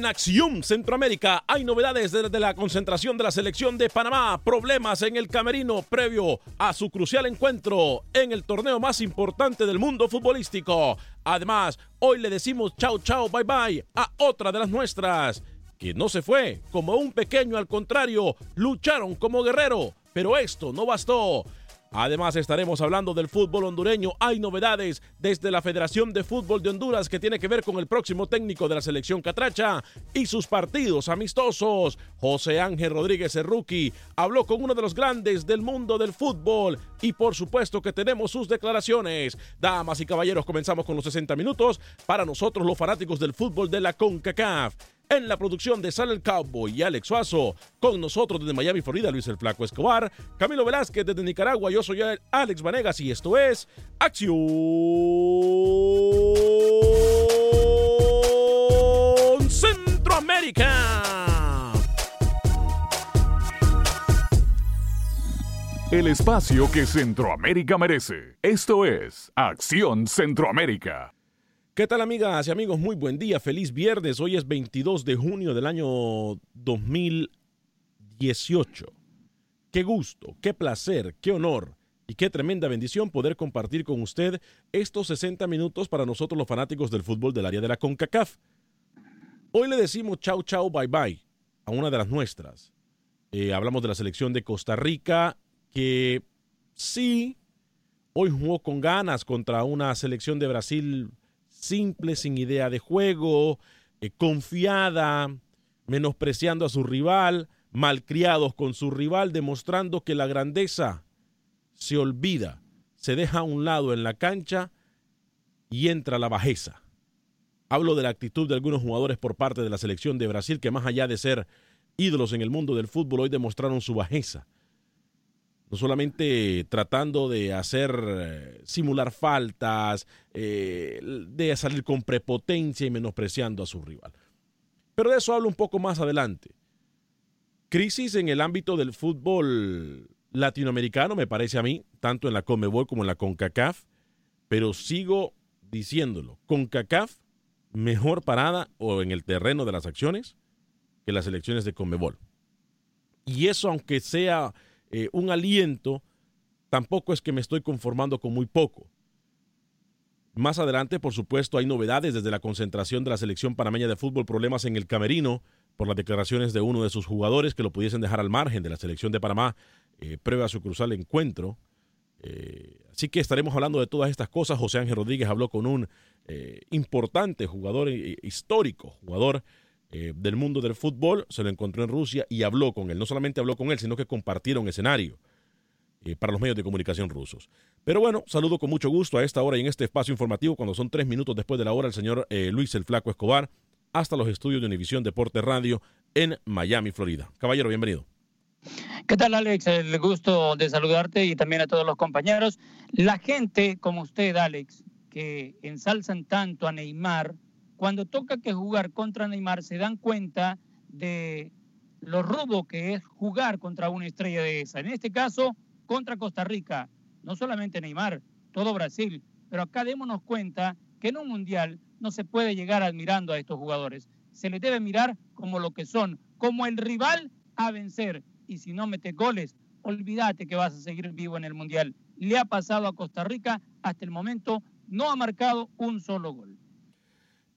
En Acción Centroamérica hay novedades desde la concentración de la selección de Panamá, problemas en el camerino previo a su crucial encuentro en el torneo más importante del mundo futbolístico. Además, hoy le decimos chao chao bye bye a otra de las nuestras, que no se fue como un pequeño, al contrario, lucharon como guerrero, pero esto no bastó. Además estaremos hablando del fútbol hondureño. Hay novedades desde la Federación de Fútbol de Honduras que tiene que ver con el próximo técnico de la selección catracha y sus partidos amistosos. José Ángel Rodríguez Erruqui habló con uno de los grandes del mundo del fútbol y por supuesto que tenemos sus declaraciones. Damas y caballeros, comenzamos con los 60 minutos para nosotros los fanáticos del fútbol de la CONCACAF. En la producción de Sal el Cowboy y Alex Suazo, con nosotros desde Miami, Florida, Luis el Flaco Escobar, Camilo Velázquez desde Nicaragua, yo soy Alex Vanegas y esto es Acción Centroamérica. El espacio que Centroamérica merece. Esto es Acción Centroamérica. ¿Qué tal amigas y amigos? Muy buen día, feliz viernes. Hoy es 22 de junio del año 2018. Qué gusto, qué placer, qué honor y qué tremenda bendición poder compartir con usted estos 60 minutos para nosotros los fanáticos del fútbol del área de la CONCACAF. Hoy le decimos chau chau bye bye a una de las nuestras. Eh, hablamos de la selección de Costa Rica que sí, hoy jugó con ganas contra una selección de Brasil simple, sin idea de juego, eh, confiada, menospreciando a su rival, malcriados con su rival, demostrando que la grandeza se olvida, se deja a un lado en la cancha y entra la bajeza. Hablo de la actitud de algunos jugadores por parte de la selección de Brasil que más allá de ser ídolos en el mundo del fútbol hoy demostraron su bajeza no solamente tratando de hacer, eh, simular faltas, eh, de salir con prepotencia y menospreciando a su rival. Pero de eso hablo un poco más adelante. Crisis en el ámbito del fútbol latinoamericano, me parece a mí, tanto en la Comebol como en la CONCACAF, pero sigo diciéndolo, CONCACAF mejor parada o en el terreno de las acciones que las elecciones de Comebol. Y eso aunque sea eh, un aliento, tampoco es que me estoy conformando con muy poco. Más adelante, por supuesto, hay novedades desde la concentración de la selección panameña de fútbol, problemas en el camerino por las declaraciones de uno de sus jugadores que lo pudiesen dejar al margen de la selección de Panamá, eh, prueba su crucial encuentro Eh, así que estaremos hablando de todas estas cosas. José Ángel Rodríguez habló con un eh, importante jugador histórico, jugador del mundo del fútbol, se lo encontró en Rusia y habló con él. No solamente habló con él, sino que compartieron escenario para los medios de comunicación rusos. Pero bueno, saludo con mucho gusto a esta hora y en este espacio informativo, cuando son tres minutos después de la hora, el señor Luis el Flaco Escobar, hasta los estudios de Univisión Deporte Radio en Miami, Florida. Caballero, bienvenido. ¿Qué tal, Alex? El gusto de saludarte y también a todos los compañeros. La gente como usted, Alex, que ensalzan tanto a Neymar, cuando toca que jugar contra Neymar se dan cuenta de lo rudo que es jugar contra una estrella de esa. En este caso, contra Costa Rica. No solamente Neymar, todo Brasil. Pero acá démonos cuenta que en un mundial no se puede llegar admirando a estos jugadores. Se les debe mirar como lo que son, como el rival a vencer y si no metes goles, olvídate que vas a seguir vivo en el Mundial. Le ha pasado a Costa Rica, hasta el momento no ha marcado un solo gol.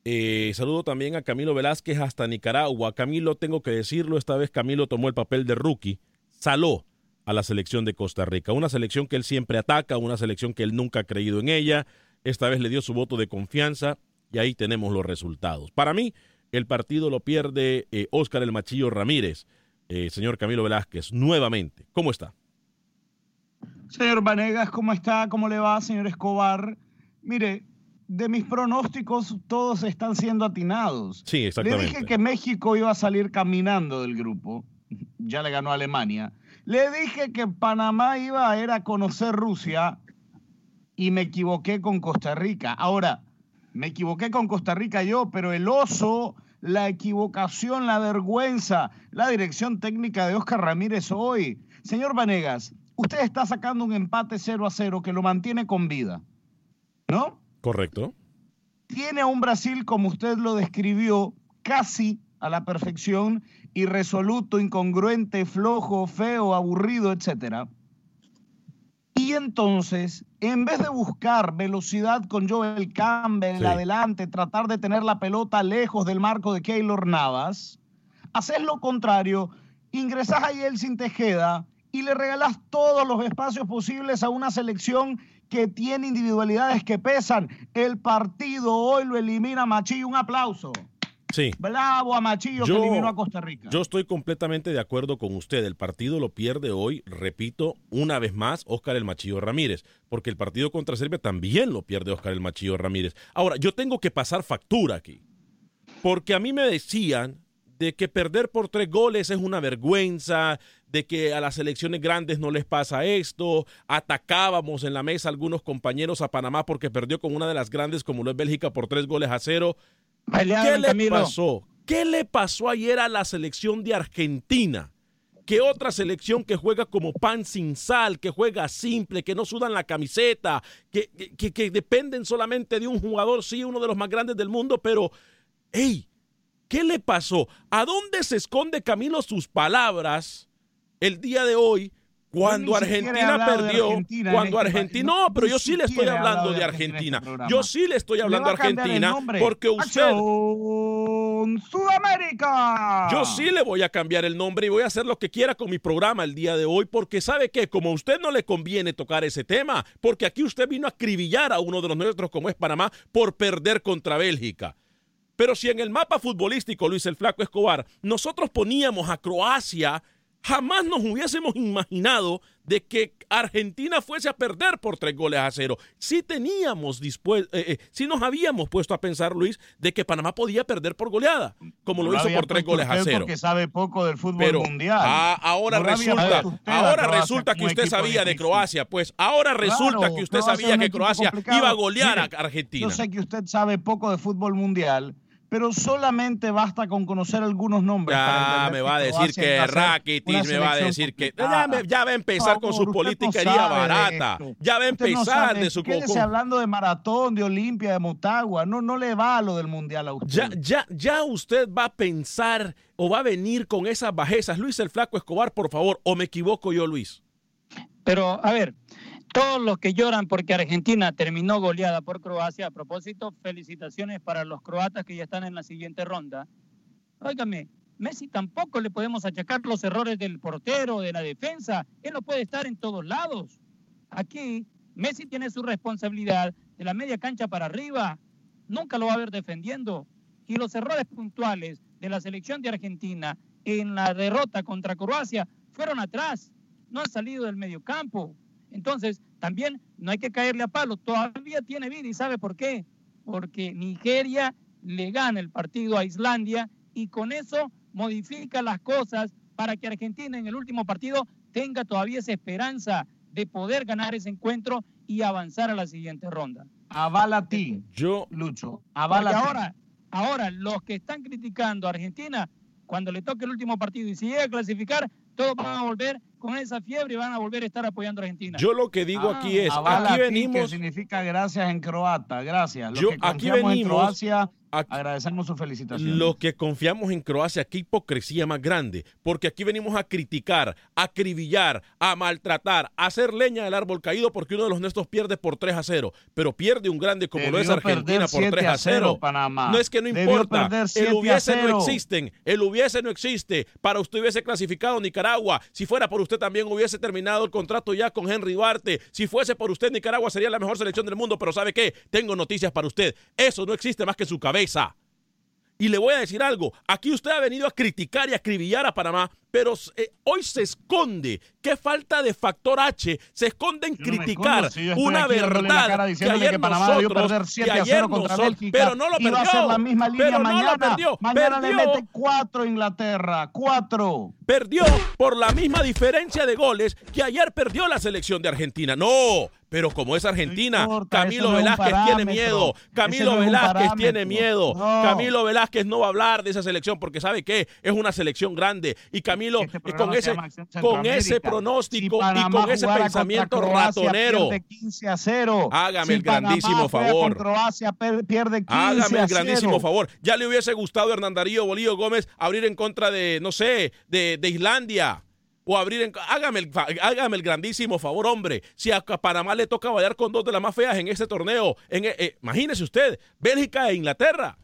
Eh, saludo también a Camilo Velázquez hasta Nicaragua. Camilo, tengo que decirlo, esta vez Camilo tomó el papel de rookie, saló a la selección de Costa Rica, una selección que él siempre ataca, una selección que él nunca ha creído en ella. Esta vez le dio su voto de confianza y ahí tenemos los resultados. Para mí, el partido lo pierde Oscar eh, el Machillo Ramírez. Eh, señor Camilo Velázquez, nuevamente. ¿Cómo está? Señor Vanegas, ¿cómo está? ¿Cómo le va, señor Escobar? Mire, de mis pronósticos todos están siendo atinados. Sí, exactamente. Le dije que México iba a salir caminando del grupo. Ya le ganó a Alemania. Le dije que Panamá iba a ir a conocer Rusia y me equivoqué con Costa Rica. Ahora, me equivoqué con Costa Rica yo, pero el oso la equivocación, la vergüenza, la dirección técnica de Oscar Ramírez hoy. Señor Vanegas, usted está sacando un empate 0 a 0 que lo mantiene con vida, ¿no? Correcto. Tiene a un Brasil, como usted lo describió, casi a la perfección, irresoluto, incongruente, flojo, feo, aburrido, etcétera. Y entonces, en vez de buscar velocidad con Joel Campbell adelante, tratar de tener la pelota lejos del marco de Keylor Navas, haces lo contrario, ingresas a Yeltsin Tejeda y le regalas todos los espacios posibles a una selección que tiene individualidades que pesan. El partido hoy lo elimina Machi. Un aplauso. Sí. Bravo a Machillo que eliminó a Costa Rica. Yo estoy completamente de acuerdo con usted. El partido lo pierde hoy, repito, una vez más, Oscar el Machillo Ramírez, porque el partido contra Serbia también lo pierde Oscar el Machillo Ramírez. Ahora, yo tengo que pasar factura aquí, porque a mí me decían de que perder por tres goles es una vergüenza, de que a las selecciones grandes no les pasa esto, atacábamos en la mesa algunos compañeros a Panamá porque perdió con una de las grandes como lo es Bélgica por tres goles a cero. ¿Qué le pasó? ¿Qué le pasó ayer a la selección de Argentina? ¿Qué otra selección que juega como pan sin sal, que juega simple, que no sudan la camiseta, que, que, dependen solamente de un jugador, sí, uno de los más grandes del mundo, pero, hey, ¿qué le pasó? ¿A dónde se esconde Camilo sus palabras el día de hoy cuando Argentina perdió, cuando este Argentina, no, pero yo sí le estoy hablando de este Argentina. Yo sí le estoy hablando de Argentina porque usted Sudamérica. Yo sí le voy a cambiar el nombre y voy a hacer lo que quiera con mi programa el día de hoy porque sabe que como a usted no le conviene tocar ese tema, porque aquí usted vino a acribillar a uno de los nuestros como es Panamá por perder contra Bélgica. Pero si en el mapa futbolístico, Luis el Flaco Escobar, nosotros poníamos a Croacia Jamás nos hubiésemos imaginado de que Argentina fuese a perder por tres goles a cero. Si teníamos dispuesto, eh, eh, nos habíamos puesto a pensar, Luis, de que Panamá podía perder por goleada, como lo hizo por tres goles a cero. Porque sabe poco del fútbol mundial. Ah, ahora resulta, ahora resulta que usted sabía de Croacia, pues ahora resulta que usted sabía que Croacia iba a golear a Argentina. Yo sé que usted sabe poco de fútbol mundial, pero solamente basta con conocer algunos nombres. Ya me va a decir que Rakitic, me va a decir que ya, va a empezar con su politiquería barata. Ya va a empezar de su Quédese hablando de maratón, de Olimpia, de Motagua. No, no le va lo del mundial a usted. Ya, ya, ya usted va a pensar o va a venir con esas bajezas. Luis el Flaco Escobar, por favor, o me equivoco yo, Luis. Pero, a ver, todos los que lloran porque Argentina terminó goleada por Croacia, a propósito, felicitaciones para los croatas que ya están en la siguiente ronda. Óigame, Messi tampoco le podemos achacar los errores del portero, de la defensa. Él no puede estar en todos lados. Aquí Messi tiene su responsabilidad de la media cancha para arriba. Nunca lo va a ver defendiendo. Y los errores puntuales de la selección de Argentina en la derrota contra Croacia fueron atrás. No han salido del medio campo. Entonces, también no hay que caerle a palo. Todavía tiene vida y sabe por qué. Porque Nigeria le gana el partido a Islandia y con eso modifica las cosas para que Argentina en el último partido tenga todavía esa esperanza de poder ganar ese encuentro y avanzar a la siguiente ronda. Avala a ti, Yo, Lucho. Avala a ti. ahora, ahora, los que están criticando a Argentina, cuando le toque el último partido y si llega a clasificar, todos van a volver con esa fiebre y van a volver a estar apoyando a Argentina. yo lo que digo Ah, aquí es, aquí ti, que venimos, significa gracias en croata. Gracias. Los Yo- que aquí confiamos en venimos- Croacia, aquí- agradecemos su felicitación. Los que confiamos en Croacia, qué hipocresía más grande, porque aquí venimos a criticar, a acribillar, a maltratar, a hacer leña del árbol caído porque uno de los nuestros pierde por 3 a 0, pero pierde un grande como lo es Argentina por 3 7 a 0. Panamá. No es que no importa, el 7 a hubiese no 0. existen, el hubiese no existe, para usted hubiese clasificado Nicaragua, si fuera por usted también hubiese terminado el contrato ya con Henry Duarte, si fuese por usted Nicaragua sería la mejor selección del mundo, pero ¿sabe qué? Tengo noticias para usted, eso no existe más que su cabeza. Y le voy a decir algo, aquí usted ha venido a criticar y a acribillar a Panamá, pero eh, hoy se esconde, qué falta de factor H, se esconde en no criticar si una verdad que ayer que nosotros, que 7 a ayer 0 contra nosotros, Bélgica, pero no lo a perdió, ser la misma línea pero no lo perdió, mañana le mete 4 Inglaterra, 4. perdió por la misma diferencia de goles que ayer perdió la selección de Argentina. No, pero como es Argentina, No importa, Camilo no es Velázquez tiene miedo. Camilo no Velázquez tiene miedo. No. Camilo Velázquez no va a hablar de esa selección porque sabe que es una selección grande y Camilo Este programa con se ese con ese pronóstico Si y con ese pensamiento ratonero. Pierde 15 a 0. Hágame Si el grandísimo favor. Croacia pierde 15 Hágame a el grandísimo 0. favor. Ya le hubiese gustado a Hernán Darío Bolío Gómez abrir en contra de, no sé, de, de Islandia. O abrir en. Hágame el, hágame el grandísimo favor, hombre. Si a Panamá le toca bailar con dos de las más feas en este torneo, en, eh, imagínese usted, Bélgica e Inglaterra.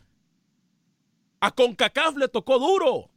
A CONCACAF le tocó duro.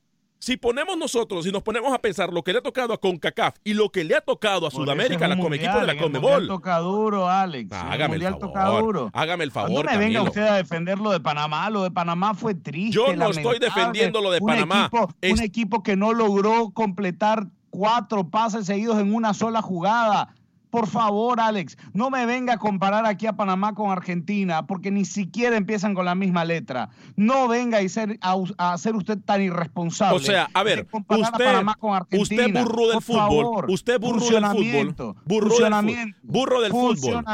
Si ponemos nosotros, si nos ponemos a pensar lo que le ha tocado a CONCACAF y lo que le ha tocado a Por Sudamérica, la equipo de la Conmebol. toca duro, Alex. Ah, el hágame el favor. Hágame el No favor, me venga usted a defender lo de Panamá. Lo de Panamá fue triste. Yo no estoy defendiendo lo de Un Panamá. equipo- Es- Un equipo que no logró completar cuatro pases seguidos en una sola jugada. Por favor, Alex, no me venga a comparar aquí a Panamá con Argentina, porque ni siquiera empiezan con la misma letra. No venga a ser, a, a ser usted tan irresponsable. O sea, a ver, usted, Panamá con Argentina. usted burro del Por fútbol, favor, usted burro del fútbol, burro del burro del fútbol,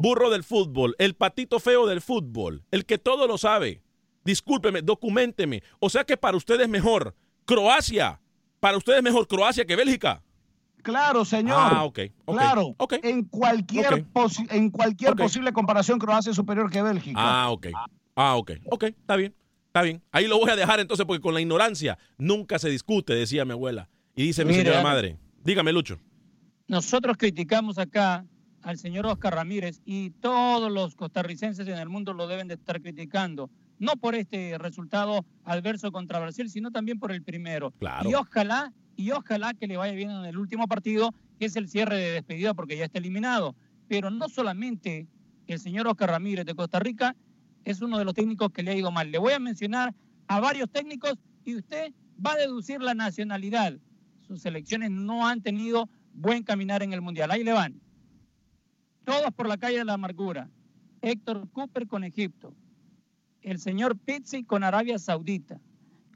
burro del fútbol, el patito feo del fútbol, el que todo lo sabe. Discúlpeme, documenteme. O sea que para usted es mejor Croacia, para usted es mejor Croacia que Bélgica. Claro, señor. Ah, ok, ok, Claro. ok. En cualquier, Ok. posi- en cualquier posible comparación, Croacia es superior que Bélgica. Ah, ok. Ah, ok. Ok, está bien. Está bien. Ahí lo voy a dejar entonces porque con la ignorancia nunca se discute, decía mi abuela. Y dice mi Mira. señora madre. Dígame, Lucho. Nosotros criticamos acá al señor Oscar Ramírez y todos los costarricenses en el mundo lo deben de estar criticando, no por este resultado adverso contra Brasil, sino también por el primero. Claro. Y ojalá, y ojalá que le vaya bien en el último partido, que es el cierre de despedida porque ya está eliminado. Pero no solamente el señor Oscar Ramírez de Costa Rica es uno de los técnicos que le ha ido mal. Le voy a mencionar a varios técnicos y usted va a deducir la nacionalidad. Sus selecciones no han tenido buen caminar en el Mundial. Ahí le van. Todos por la calle de la amargura. Héctor Cooper con Egipto. El señor Pizzi con Arabia Saudita.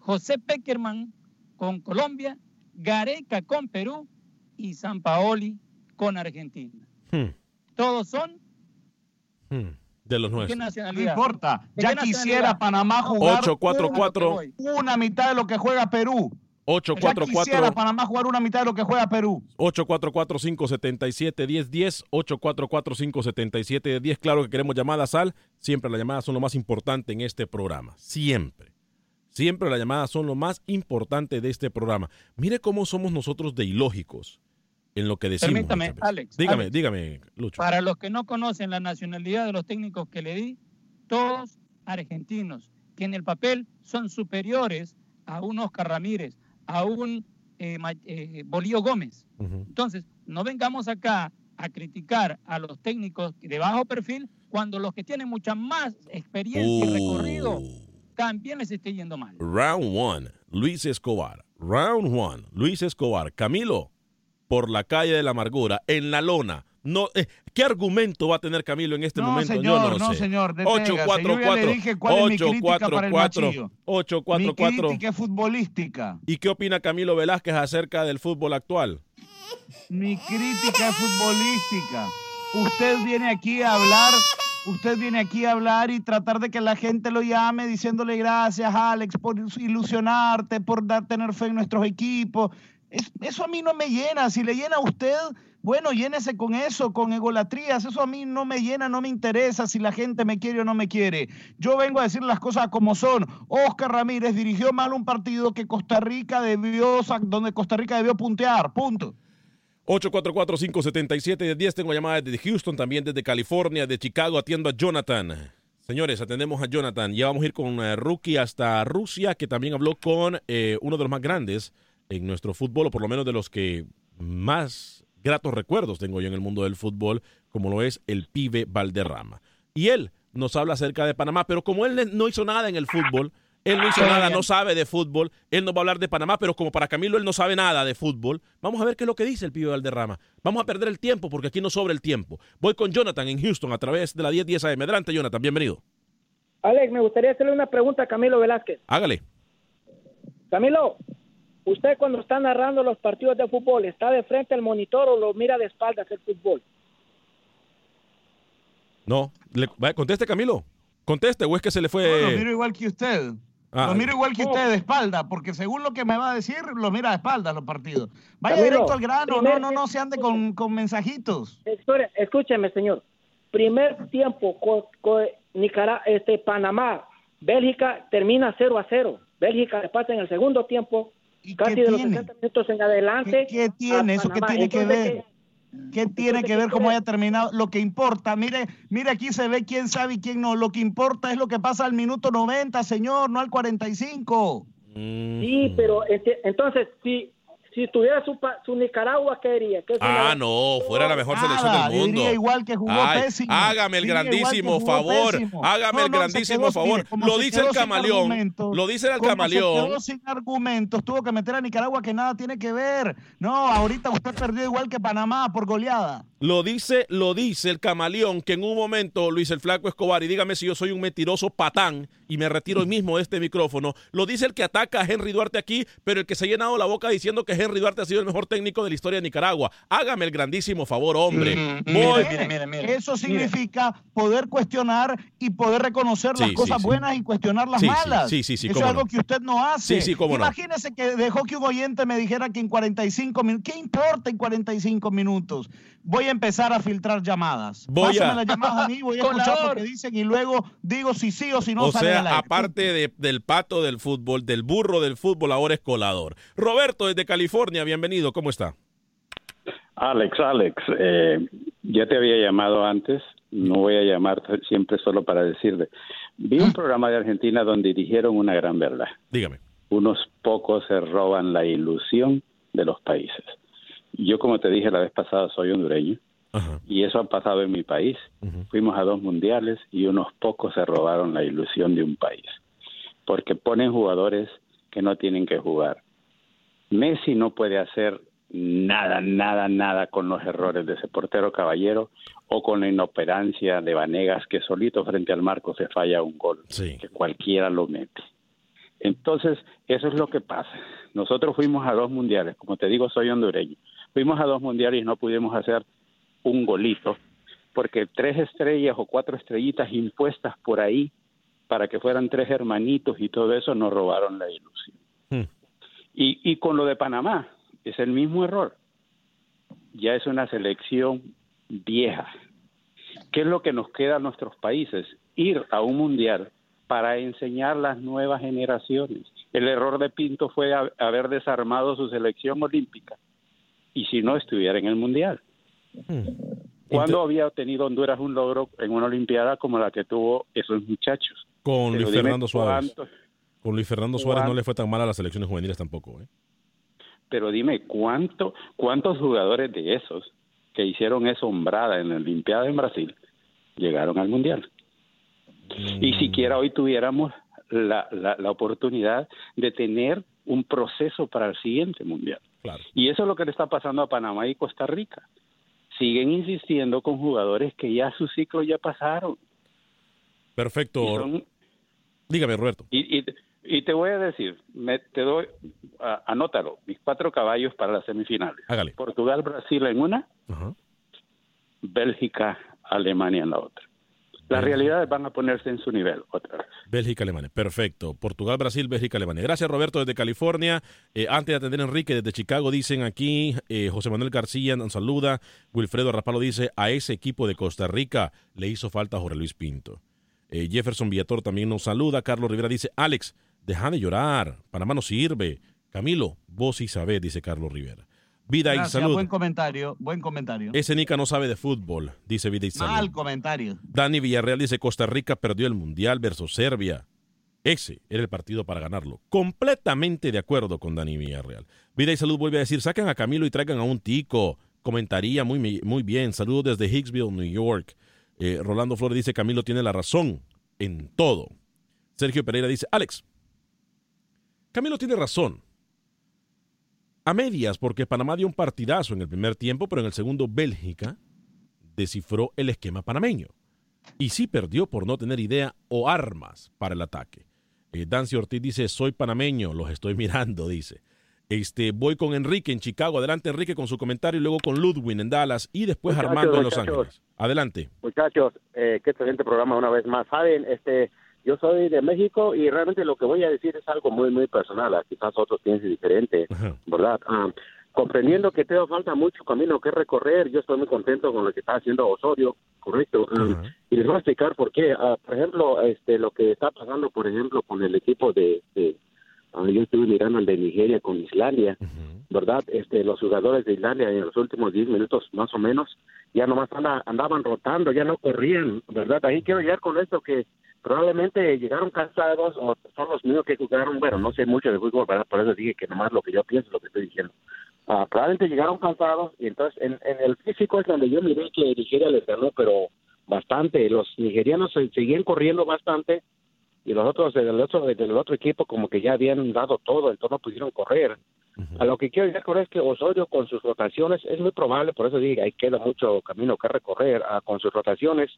José Peckerman con Colombia. Gareca con Perú. Y San Paoli con Argentina. Hmm, Todos son hmm, De los ¿de qué nuestros. No importa. ¿De Ya quisiera Panamá jugar 8-4-4. Voy. una mitad de lo que juega Perú. Ya quisiera 844 Panamá jugar una mitad de lo que juega Perú. 844-577-1010, 844-577-10. Claro que queremos llamadas al. Siempre las llamadas son lo más importante en este programa. Siempre. Siempre las llamadas son lo más importante de este programa. Mire cómo somos nosotros de ilógicos en lo que decimos. Permítame. Alex, Dígame, Alex. dígame, Lucho. Para los que no conocen la nacionalidad de los técnicos que le di, todos argentinos, que en el papel son superiores a un Oscar Ramírez, a un eh, eh, Bolío Gómez. Entonces, no vengamos acá a criticar a los técnicos de bajo perfil cuando los que tienen mucha más experiencia y recorrido también les esté yendo mal. Round one, Luis Escobar. Round one, Luis Escobar. Camilo, por la calle de la amargura, en la lona. No, eh, ¿Qué argumento va a tener Camilo en este No, momento? señor, Yo no lo no, sé. señor, deténgase. 844 Yo ya le dije cuál es mi crítica para el 844 machillo. Mi 844 crítica es futbolística. ¿Y qué opina Camilo Velázquez acerca del fútbol actual? Mi crítica es futbolística. Usted viene aquí a hablar, usted viene aquí a hablar y tratar de que la gente lo llame diciéndole gracias, Alex, por ilusionarte, por dar, tener fe en nuestros equipos. Es- eso a mí no me llena. Si le llena a usted, bueno, llénese con eso, con egolatrías. Eso a mí no me llena, no me interesa si la gente me quiere o no me quiere. Yo vengo a decir las cosas como son. Oscar Ramírez dirigió mal un partido que Costa Rica debió, donde Costa Rica debió puntear. Punto. 844-577-10. Tengo llamadas desde Houston, también desde California, de Chicago. Atiendo a Jonathan. Señores, atendemos a Jonathan. Ya vamos a ir con eh, Rookie hasta Rusia, que también habló con eh, uno de los más grandes en nuestro fútbol, o por lo menos de los que más gratos recuerdos tengo yo en el mundo del fútbol, como lo es el pibe Valderrama. Y él nos habla acerca de Panamá, pero como él no hizo nada en el fútbol, él no hizo nada, no sabe de fútbol, él nos va a hablar de Panamá, pero como para Camilo él no sabe nada de fútbol, vamos a ver qué es lo que dice el pibe Valderrama. Vamos a perder el tiempo porque aquí no sobra el tiempo. Voy con Jonathan en Houston a través de la 1010 AM. Adelante, Jonathan, bienvenido. Alex, me gustaría hacerle una pregunta a Camilo Velázquez. Hágale. Camilo, usted cuando está narrando los partidos de fútbol, ¿está de frente al monitor o lo mira de espaldas el fútbol? No, le, conteste Camilo. Conteste, o es que se le No, fue... lo miro igual que usted. Ah. Lo miro igual que usted de espalda, porque según lo que me va a decir, lo mira de espalda los partidos. Vaya Camilo, directo al grano, no, primer- no, no se ande con, con mensajitos. Escúcheme, señor. Primer tiempo, co- co- Nicaragua, este, Panamá, Bélgica termina 0 a 0. Bélgica le pasa en el segundo tiempo, casi de los tiene? 60 minutos en adelante. ¿Qué, qué tiene? ¿Eso qué tiene que Entonces, ver? ¿Qué tiene que ver cómo haya terminado? Lo que importa, mire, mire aquí se ve quién sabe y quién no. Lo que importa es lo que pasa al minuto 90, señor, no al 45. Sí, pero este, entonces, si, si tuviera su, Nicaragua, ¿qué es Ah, no, fuera la mejor Nada, selección del mundo. diría igual que jugó Ay, pésimo. Hágame el grandísimo favor. pésimo. Hágame No, el no, grandísimo quedó- favor. mire, lo dice el camaleón. Lo dice el como Se camaleón. quedó sin argumentos, tuvo que meter a Nicaragua que nada tiene que ver. No, ahorita usted perdió igual que Panamá por goleada. Lo dice, lo dice el camaleón que en un momento Luis el Flaco Escobar, y dígame si yo soy un mentiroso patán y me retiro hoy mismo de este micrófono, lo dice el que ataca a Henry Duarte aquí, pero el que se ha llenado la boca diciendo que Henry Duarte ha sido el mejor técnico de la historia de Nicaragua. Hágame el grandísimo favor, hombre. Mm, Voy- mire, mire, mire. Eso significa poder cuestionar y poder reconocer las cosas sí, sí. buenas y cuestionar las malas. sí, sí, sí, Eso es algo no. que usted no hace. Sí, sí, cómo no. Imagínese que dejó que un oyente me dijera que en 45 minutos, ¿qué importa en 45 minutos? Voy a empezar a filtrar llamadas. Voy Pásame a- las llamadas a mí, voy a escuchar lo que dicen y luego digo si sí o si no o sale al sea, aire. aparte de- del pato del fútbol, del burro del fútbol, ahora es colador. Roberto, desde California, bienvenido. ¿Cómo está? Alex, Alex, eh, ya te había llamado antes, no voy a llamar siempre solo para decirle. Vi un programa de Argentina donde dijeron una gran verdad. Dígame. Unos pocos se roban la ilusión de los países. Yo, como te dije la vez pasada, soy hondureño y eso ha pasado en mi país. Fuimos a dos mundiales y unos pocos se robaron la ilusión de un país porque ponen jugadores que no tienen que jugar. Messi no puede hacer nada, nada, nada con los errores de ese portero caballero o con la inoperancia de Vanegas que solito frente al marco se falla un gol, que cualquiera lo mete. Entonces, eso es lo que pasa. Nosotros fuimos a dos mundiales, como te digo, soy hondureño. Fuimos a dos mundiales y no pudimos hacer un golito, porque tres estrellas o cuatro estrellitas impuestas por ahí para que fueran tres hermanitos y todo eso nos robaron la ilusión. Y, y con lo de Panamá, es el mismo error. Ya es una selección vieja. ¿Qué es lo que nos queda a nuestros países? Ir a un mundial para enseñar las nuevas generaciones. El error de Pinto fue ha- haber desarmado su selección olímpica y si no estuviera en el mundial. ¿Cuándo había tenido Honduras un logro en una olimpiada como la que tuvo esos muchachos? Con Luis Fernando Suárez. cuántos- Con Luis Fernando Suárez no le fue tan mal a las selecciones juveniles tampoco. ¿eh? pero dime cuánto, cuántos jugadores de esos que hicieron esa hombrada en la Olimpiada en Brasil llegaron al Mundial. Y siquiera hoy tuviéramos la, la, la oportunidad de tener un proceso para el siguiente Mundial. Y eso es lo que le está pasando a Panamá y Costa Rica. Siguen insistiendo con jugadores que ya su ciclo ya pasaron. Perfecto. Son- Dígame, Roberto. Y, y, y te voy a decir, me, te doy, a- anótalo, mis cuatro caballos para las semifinales. Hágale. Portugal, Brasil en una. Bélgica, Alemania en la otra. Las realidades van a ponerse en su nivel otra vez. Bélgica, Alemania. Perfecto. Portugal, Brasil, Bélgica, Alemania. Gracias, Roberto, desde California. Eh, antes de atender a Enrique, desde Chicago, dicen aquí, eh, José Manuel García nos saluda. Wilfredo Rapalo dice, a ese equipo de Costa Rica le hizo falta Jorge Luis Pinto. Eh, Jefferson Villator también nos saluda. Carlos Rivera dice, Alex, deja de llorar. Panamá no sirve. Camilo, vos sí sabés, dice Carlos Rivera. Vida y salud. buen comentario, buen comentario. Ese Nica no sabe de fútbol, dice Vida y salud. Mal comentario. Dani Villarreal dice Costa Rica perdió el Mundial versus Serbia. Ese era el partido para ganarlo. Completamente de acuerdo con Dani Villarreal. Vida y Salud vuelve a decir, saquen a Camilo y traigan a un tico. Comentaría muy, muy bien. Saludos desde Hicksville, New York. Eh, Rolando Flores dice, Camilo tiene la razón en todo. Sergio Pereira dice, Alex, Camilo tiene razón. A medias, porque Panamá dio un partidazo en el primer tiempo, pero en el segundo Bélgica descifró el esquema panameño. Y sí perdió por no tener idea o armas para el ataque. Eh, Dancy Ortiz dice, soy panameño, los estoy mirando, dice. Este, voy con Enrique en Chicago. Adelante, Enrique, con su comentario, y luego con Ludwig en Dallas y después Muchachos, Armando en Los muchachos. Ángeles. Adelante. Muchachos, eh, qué excelente programa una vez más. Saben, este, yo soy de México y realmente lo que voy a decir es algo muy, muy personal. Ah, Quizás otros piensen diferente, ¿verdad? Ah, comprendiendo que te falta mucho camino que recorrer, yo estoy muy contento con lo que está haciendo Osorio, correcto. Ah, y les voy a explicar por qué. Ah, por ejemplo, este, lo que está pasando, por ejemplo, con el equipo de, de yo estuve mirando el de Nigeria con Islandia, ¿verdad? Este, los jugadores de Islandia en los últimos 10 minutos más o menos ya nomás anda- andaban rotando, ya no corrían, ¿verdad? Ahí quiero llegar con esto que probablemente llegaron cansados o son los mismos que jugaron, bueno, no sé mucho de fútbol, ¿verdad? Por eso dije que nomás lo que yo pienso lo que estoy diciendo. Ah, probablemente llegaron cansados y entonces en, en el físico es donde yo miré que Nigeria les ganó, pero bastante. Los nigerianos se- seguían corriendo bastante y los otros del otro del otro equipo como que ya habían dado todo, entonces no pudieron correr. A lo que quiero con es que Osorio con sus rotaciones es muy probable, por eso digo, ahí queda mucho camino que recorrer ah, con sus rotaciones.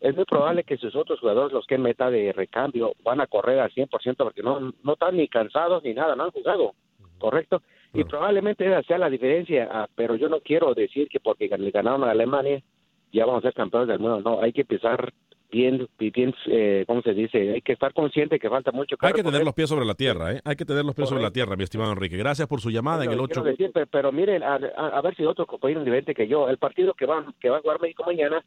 Es muy probable que sus otros jugadores, los que en meta de recambio, van a correr al 100% porque no, no están ni cansados ni nada, no han jugado, ¿correcto? Y probablemente esa sea la diferencia, ah, pero yo no quiero decir que porque le ganaron a Alemania ya vamos a ser campeones del mundo, no, hay que empezar bien, bien eh, ¿cómo se dice? Hay que estar consciente que falta mucho Hay que tener los pies sobre la tierra, ¿eh? Hay que tener los pies sobre la tierra, mi estimado Enrique. Gracias por su llamada en el Pero 8. quiero decir, pero, pero miren, a, a- a ver si otro compañero diferente que yo, el partido que va, que va a jugar México mañana,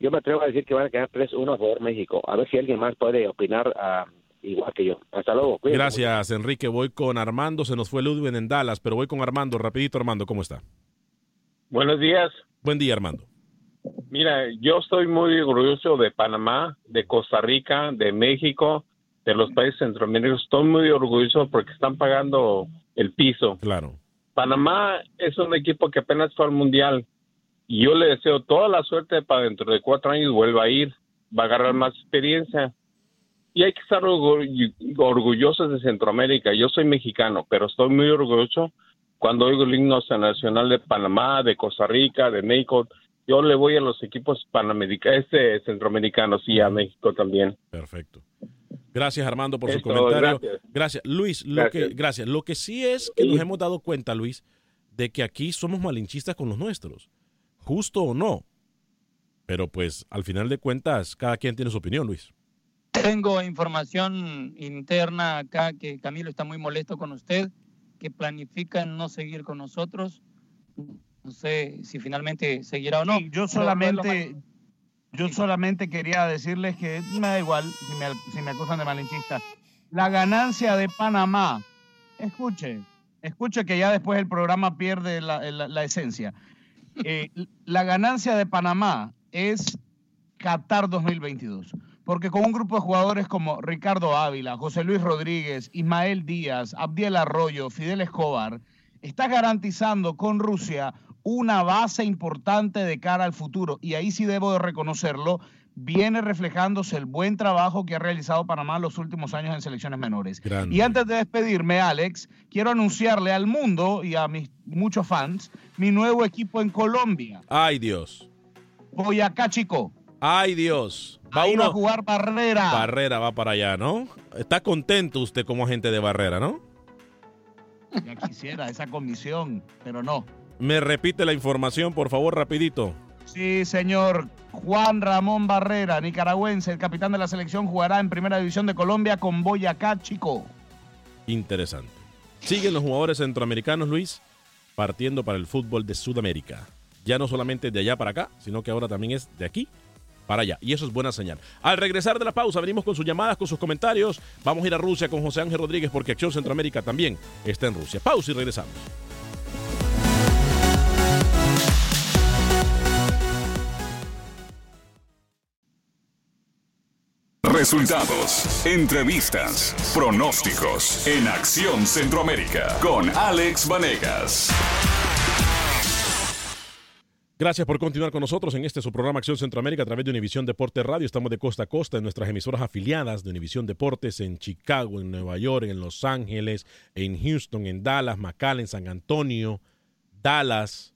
yo me atrevo a decir que van a quedar 3-1 a favor México. A ver si alguien más puede opinar ah, igual que yo. Hasta luego. Gracias, Enrique. Voy con Armando. Se nos fue Ludwig en Dallas, pero voy con Armando. Rapidito, Armando, ¿cómo está? Buenos días. Buen día, Armando. Mira, yo estoy muy orgulloso de Panamá, de Costa Rica, de México, de los países centroamericanos. Estoy muy orgulloso porque están pagando el piso. Claro. Panamá es un equipo que apenas fue al mundial yo le deseo toda la suerte para dentro de cuatro años vuelva a ir, va a agarrar más experiencia. Y hay que estar orgu- orgullosos de Centroamérica. Yo soy mexicano, pero estoy muy orgulloso cuando oigo el himno nacional de Panamá, de Costa Rica, de México. Yo le voy a los equipos panamericanos, este, centroamericanos y a México también. Perfecto. Gracias, Armando, por su Esto, comentario. gracias. Gracias. Luis, lo Gracias. que, gracias. Lo que sí es que nos hemos dado cuenta, Luis, de que aquí somos malinchistas con los nuestros. Justo o no. Pero pues, al final de cuentas, cada quien tiene su opinión, Luis. Tengo información interna acá que Camilo está muy molesto con usted, que planifica no seguir con nosotros. No sé si finalmente seguirá o no. Yo solamente, yo solamente quería decirles que me da igual si me, si me acusan de malinchista. La ganancia de Panamá, escuche, escuche que ya después el programa pierde la, la- la esencia. Eh, la ganancia de Panamá es Qatar 2022. Porque con un grupo de jugadores como Ricardo Ávila, José Luis Rodríguez, Ismael Díaz, Abdiel Arroyo, Fidel Escobar, está garantizando con Rusia una base importante de cara al futuro. Y ahí sí debo de reconocerlo, viene reflejándose el buen trabajo que ha realizado Panamá los últimos años en selecciones menores. Y antes de despedirme, Alex, quiero anunciarle al mundo y a mis muchos fans mi nuevo equipo en Colombia. Ay, Dios. Boyacá, chico. Ay, Dios. Va uno a jugar Barrera. Barrera va para allá, ¿no? Está contento usted como agente de Barrera, ¿no? Ya quisiera esa comisión, pero no. Me repite la información, por favor, rapidito. Sí, señor. Juan Ramón Barrera, nicaragüense, el capitán de la selección, jugará en Primera División de Colombia con Boyacá Chico. Interesante. Siguen los jugadores centroamericanos, Luis, partiendo para el fútbol de Sudamérica. Ya no solamente de allá para acá, sino que ahora también es de aquí para allá. Y eso es buena señal. Al regresar de la pausa, venimos con sus llamadas, con sus comentarios. Vamos a ir a Rusia con José Ángel Rodríguez porque Acción Centroamérica también está en Rusia. Pausa y regresamos. Resultados, entrevistas, pronósticos en Acción Centroamérica con Alex Vanegas. Gracias por continuar con nosotros en este su programa Acción Centroamérica a través de Univisión Deportes Radio. Estamos de costa a costa en nuestras emisoras afiliadas de Univisión Deportes en Chicago, en Nueva York, en Los Ángeles, en Houston, en Dallas, McAllen, San Antonio, Dallas.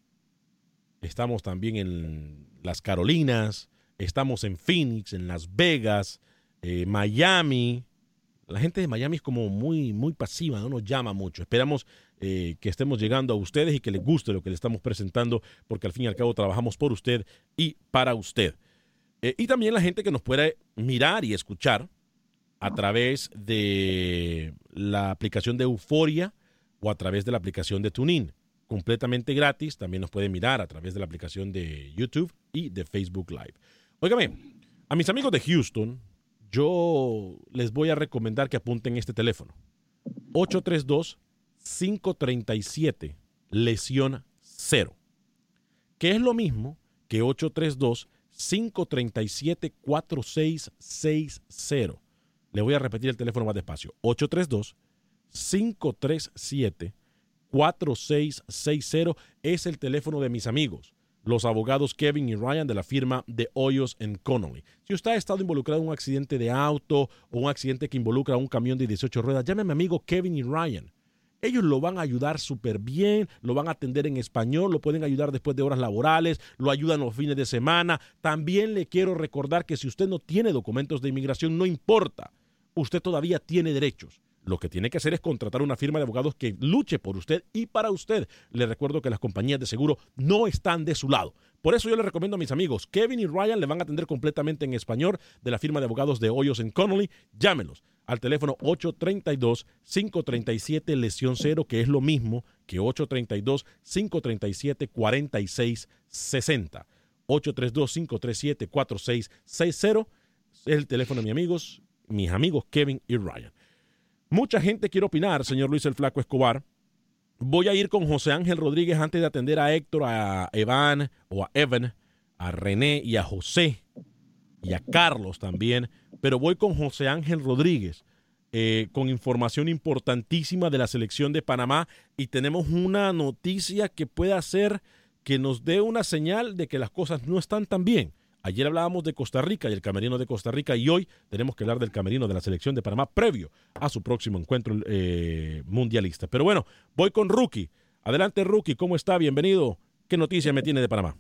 Estamos también en las Carolinas, estamos en Phoenix, en Las Vegas, eh, Miami. La gente de Miami es como muy, muy pasiva, no nos llama mucho. Esperamos eh, que estemos llegando a ustedes y que les guste lo que le estamos presentando, porque al fin y al cabo trabajamos por usted y para usted. Eh, y también la gente que nos puede mirar y escuchar a través de la aplicación de Euforia o a través de la aplicación de TuneIn. Completamente gratis. También nos puede mirar a través de la aplicación de YouTube y de Facebook Live. Óigame, a mis amigos de Houston, yo les voy a recomendar que apunten este teléfono. 832-537, lesión cero. Que es lo mismo que 832-537-4660. Le voy a repetir el teléfono más despacio. 832-537-4660 es el teléfono de mis amigos los abogados Kevin y Ryan de la firma de Hoyos Connolly. Si usted ha estado involucrado en un accidente de auto o un accidente que involucra a un camión de 18 ruedas, llame a mi amigo Kevin y Ryan. Ellos lo van a ayudar súper bien, lo van a atender en español, lo pueden ayudar después de horas laborales, lo ayudan los fines de semana. También le quiero recordar que si usted no tiene documentos de inmigración, no importa, usted todavía tiene derechos. Lo que tiene que hacer es contratar una firma de abogados que luche por usted y para usted. Le recuerdo que las compañías de seguro no están de su lado. Por eso yo le recomiendo a mis amigos, Kevin y Ryan le van a atender completamente en español de la firma de abogados de Hoyos en Connolly. Llámenos al teléfono 832-537 lesión cero, que es lo mismo que 832-537-4660. 832-537-4660 es el teléfono de mis amigos, mis amigos Kevin y Ryan. Mucha gente quiere opinar, señor Luis el Flaco Escobar. Voy a ir con José Ángel Rodríguez antes de atender a Héctor, a Evan o a Evan, a René y a José y a Carlos también. Pero voy con José Ángel Rodríguez eh, con información importantísima de la selección de Panamá y tenemos una noticia que puede hacer que nos dé una señal de que las cosas no están tan bien. Ayer hablábamos de Costa Rica y el camerino de Costa Rica y hoy tenemos que hablar del camerino de la selección de Panamá previo a su próximo encuentro eh, mundialista. Pero bueno, voy con Rookie. Adelante Rookie, ¿cómo está? Bienvenido. ¿Qué noticia me tiene de Panamá?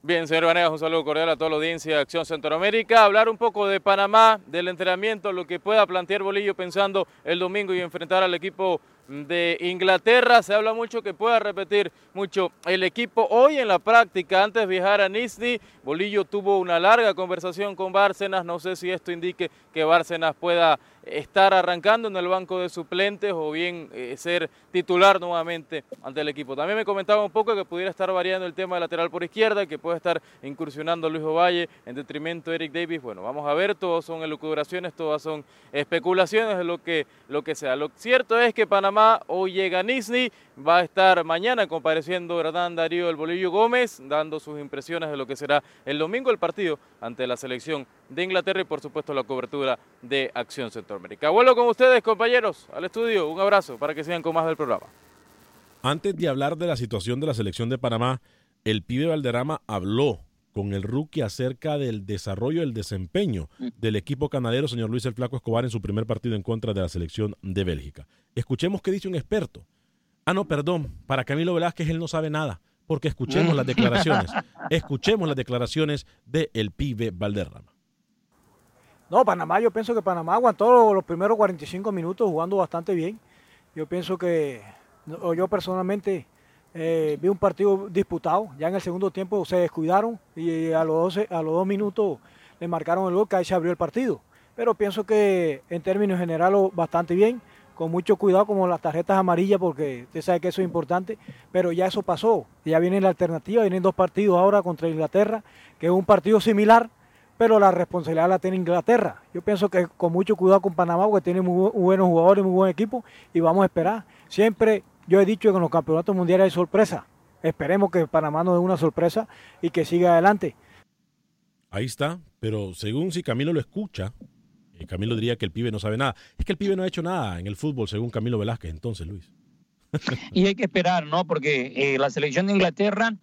Bien, señor Vanegas, un saludo cordial a toda la audiencia de Acción Centroamérica. Hablar un poco de Panamá, del entrenamiento, lo que pueda plantear Bolillo pensando el domingo y enfrentar al equipo de Inglaterra. Se habla mucho que pueda repetir mucho el equipo hoy en la práctica. Antes de viajar a Nizhny, Bolillo tuvo una larga conversación con Bárcenas. No sé si esto indique que Bárcenas pueda estar arrancando en el banco de suplentes o bien eh, ser titular nuevamente ante el equipo. También me comentaba un poco que pudiera estar variando el tema de lateral por izquierda, que puede estar incursionando Luis Ovalle en detrimento de Eric Davis. Bueno, vamos a ver, todos son elucubraciones, todas son especulaciones de lo que, lo que sea. Lo cierto es que Panamá hoy llega a Nizhny, va a estar mañana compareciendo Hernán Darío El Bolillo Gómez, dando sus impresiones de lo que será el domingo el partido ante la selección de Inglaterra y por supuesto la cobertura de Acción Centroamérica. Vuelvo con ustedes compañeros al estudio, un abrazo para que sigan con más del programa. Antes de hablar de la situación de la selección de Panamá, el pibe Valderrama habló con el rookie acerca del desarrollo, el desempeño del equipo canadero, señor Luis el Flaco Escobar, en su primer partido en contra de la selección de Bélgica. Escuchemos qué dice un experto. Ah, no, perdón, para Camilo Velázquez él no sabe nada, porque escuchemos las declaraciones, escuchemos las declaraciones del el pibe Valderrama. No, Panamá, yo pienso que Panamá aguantó los primeros 45 minutos jugando bastante bien. Yo pienso que yo personalmente eh, vi un partido disputado. Ya en el segundo tiempo se descuidaron y a los, 12, a los dos minutos le marcaron el gol que ahí se abrió el partido. Pero pienso que en términos generales bastante bien, con mucho cuidado como las tarjetas amarillas porque usted sabe que eso es importante, pero ya eso pasó. Ya viene la alternativa, vienen dos partidos ahora contra Inglaterra, que es un partido similar, pero la responsabilidad la tiene Inglaterra. Yo pienso que con mucho cuidado con Panamá, porque tiene muy, buenos jugadores, muy buen equipo, y vamos a esperar. Siempre yo he dicho que en los campeonatos mundiales hay sorpresa. Esperemos que Panamá nos dé una sorpresa y que siga adelante. Ahí está, pero según si Camilo lo escucha, eh, Camilo diría que el pibe no sabe nada. Es que el pibe no ha hecho nada en el fútbol, según Camilo Velázquez, entonces, Luis. y hay que esperar, ¿no? Porque eh, la selección de Inglaterra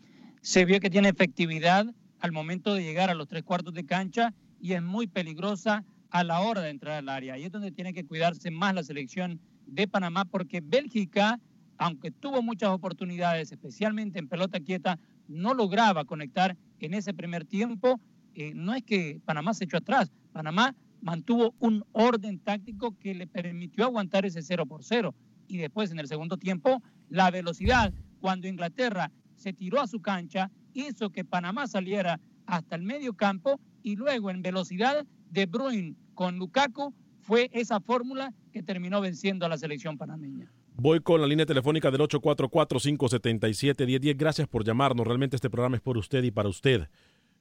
se vio que tiene efectividad al momento de llegar a los tres cuartos de cancha y es muy peligrosa a la hora de entrar al área. Y es donde tiene que cuidarse más la selección de Panamá porque Bélgica, aunque tuvo muchas oportunidades, especialmente en pelota quieta, no lograba conectar en ese primer tiempo. Eh, no es que Panamá se echó atrás, Panamá mantuvo un orden táctico que le permitió aguantar ese 0 por 0. Y después en el segundo tiempo, la velocidad, cuando Inglaterra se tiró a su cancha, hizo que Panamá saliera hasta el medio campo y luego en velocidad de Bruin con Lukaku fue esa fórmula que terminó venciendo a la selección panameña. Voy con la línea telefónica del 844-577-1010. Gracias por llamarnos. Realmente este programa es por usted y para usted.